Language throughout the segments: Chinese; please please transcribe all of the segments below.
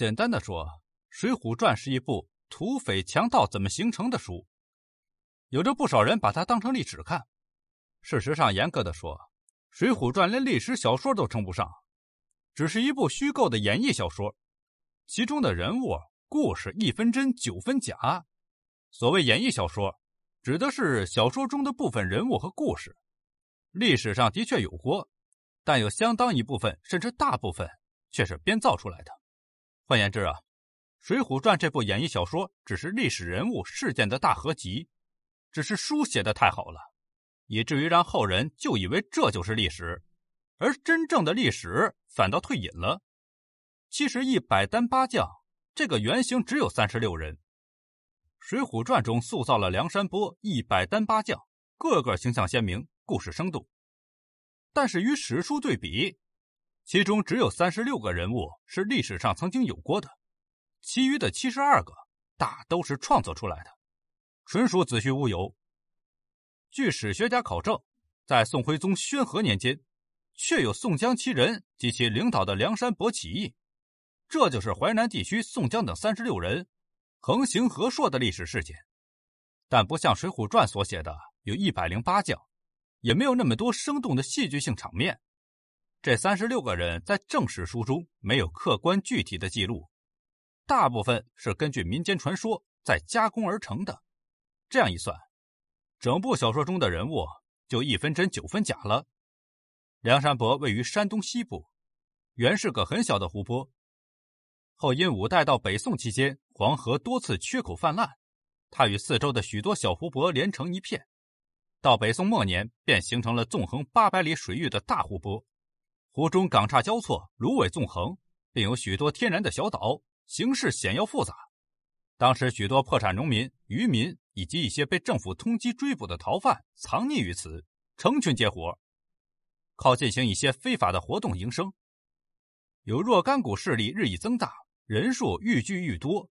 简单的说，《水浒传》是一部土匪强盗怎么形成的书，有着不少人把它当成历史看。事实上，严格的说，《水浒传》连历史小说都称不上，只是一部虚构的演绎小说，其中的人物、故事一分真九分假。所谓演绎小说，指的是小说中的部分人物和故事，历史上的确有过，但有相当一部分甚至大部分却是编造出来的。换言之啊，《水浒传》这部演义小说只是历史人物事件的大合集，只是书写的太好了，以至于让后人就以为这就是历史，而真正的历史反倒退隐了。其实一百单八将这个原型只有三十六人，《水浒传》中塑造了梁山泊一百单八将，个个形象鲜明，故事生动。但是与史书对比。其中只有三十六个人物是历史上曾经有过的，其余的七十二个大都是创作出来的，纯属子虚乌有。据史学家考证，在宋徽宗宣和年间，确有宋江七人及其领导的梁山泊起义，这就是淮南地区宋江等三十六人横行河朔的历史事件。但不像《水浒传》所写的有一百零八将，也没有那么多生动的戏剧性场面。这三十六个人在正史书中没有客观具体的记录，大部分是根据民间传说再加工而成的。这样一算，整部小说中的人物就一分真九分假了。梁山泊位于山东西部，原是个很小的湖泊，后因五代到北宋期间黄河多次缺口泛滥，它与四周的许多小湖泊连成一片，到北宋末年便形成了纵横八百里水域的大湖泊。湖中港岔交错，芦苇纵横，并有许多天然的小岛，形势险要复杂。当时许多破产农民、渔民以及一些被政府通缉追捕的逃犯藏匿于此，成群结伙，靠进行一些非法的活动营生。有若干股势力日益增大，人数愈聚愈多。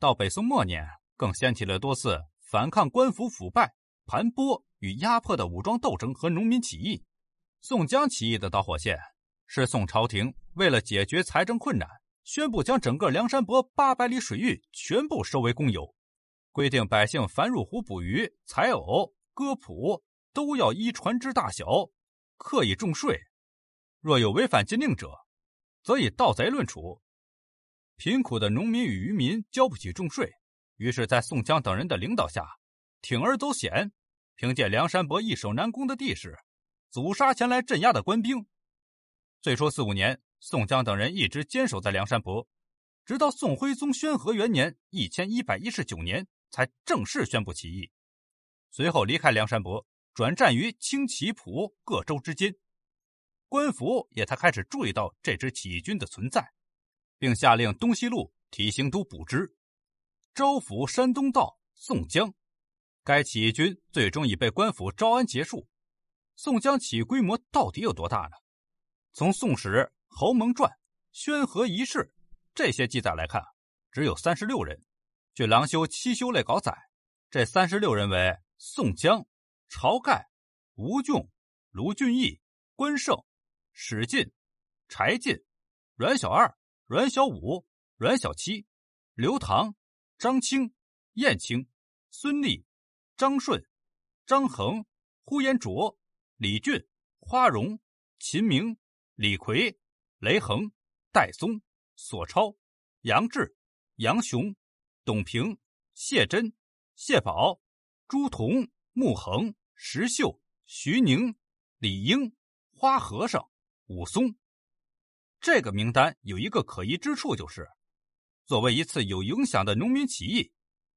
到北宋末年，更掀起了多次反抗官府腐败、盘剥与压迫的武装斗争和农民起义。宋江起义的导火线是宋朝廷为了解决财政困难，宣布将整个梁山泊八百里水域全部收为公有，规定百姓凡入湖捕鱼、采藕、割蒲，都要依船只大小，课以重税。若有违反禁令者，则以盗贼论处。贫苦的农民与渔民交不起重税，于是，在宋江等人的领导下，铤而走险，凭借梁山泊易守难攻的地势。阻杀前来镇压的官兵。最初四五年，宋江等人一直坚守在梁山泊，直到宋徽宗宣和元年（一千一百一十九年）才正式宣布起义。随后离开梁山泊，转战于清、齐、蒲各州之间。官府也才开始注意到这支起义军的存在，并下令东西路提刑都补之，招抚山东道宋江。该起义军最终已被官府招安结束。宋江起义规模到底有多大呢？从《宋史》《侯蒙传》《宣和遗事》这些记载来看，只有三十六人。据郎修七修类稿载，这三十六人为宋江、晁盖、吴用、卢俊义、关胜、史进、柴进、阮小二、阮小五、阮小七、刘唐、张清、燕青、孙立、张顺、张衡、呼延灼。李俊、花荣、秦明、李逵、雷横、戴宗、索超、杨志、杨雄、董平、谢真、谢宝、朱仝、穆恒、石秀、徐宁、李英、花和尚、武松。这个名单有一个可疑之处，就是作为一次有影响的农民起义，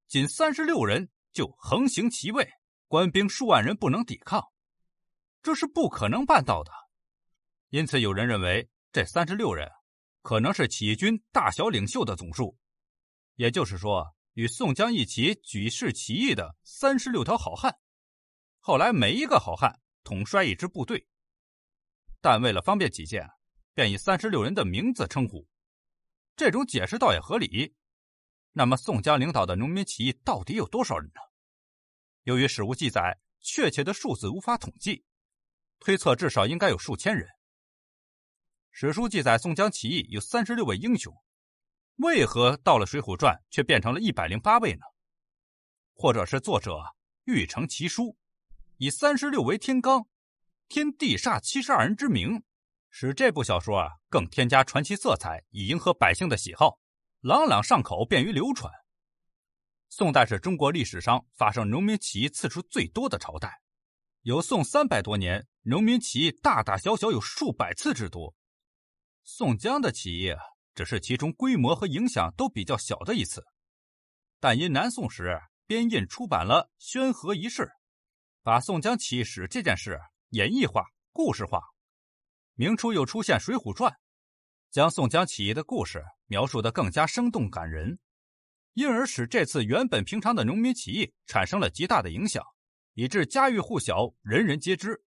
仅三十六人就横行其位，官兵数万人不能抵抗。这是不可能办到的，因此有人认为这三十六人可能是起义军大小领袖的总数，也就是说，与宋江一起举事起义的三十六条好汉。后来每一个好汉统帅一支部队，但为了方便起见，便以三十六人的名字称呼。这种解释倒也合理。那么，宋江领导的农民起义到底有多少人呢？由于史无记载，确切的数字无法统计。推测至少应该有数千人。史书记载，宋江起义有三十六位英雄，为何到了《水浒传》却变成了一百零八位呢？或者是作者欲成奇书，以三十六为天罡，天地煞七十二人之名，使这部小说啊更添加传奇色彩，以迎合百姓的喜好，朗朗上口，便于流传。宋代是中国历史上发生农民起义次数最多的朝代，有宋三百多年，农民起义大大小小有数百次之多。宋江的起义只是其中规模和影响都比较小的一次，但因南宋时编印出版了《宣和遗事》，把宋江起义史这件事演绎化、故事化。明初又出现《水浒传》，将宋江起义的故事描述的更加生动感人。因而使这次原本平常的农民起义产生了极大的影响，以致家喻户晓，人人皆知。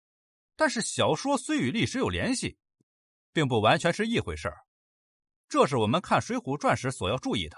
但是小说虽与历史有联系，并不完全是一回事儿，这是我们看《水浒传》时所要注意的。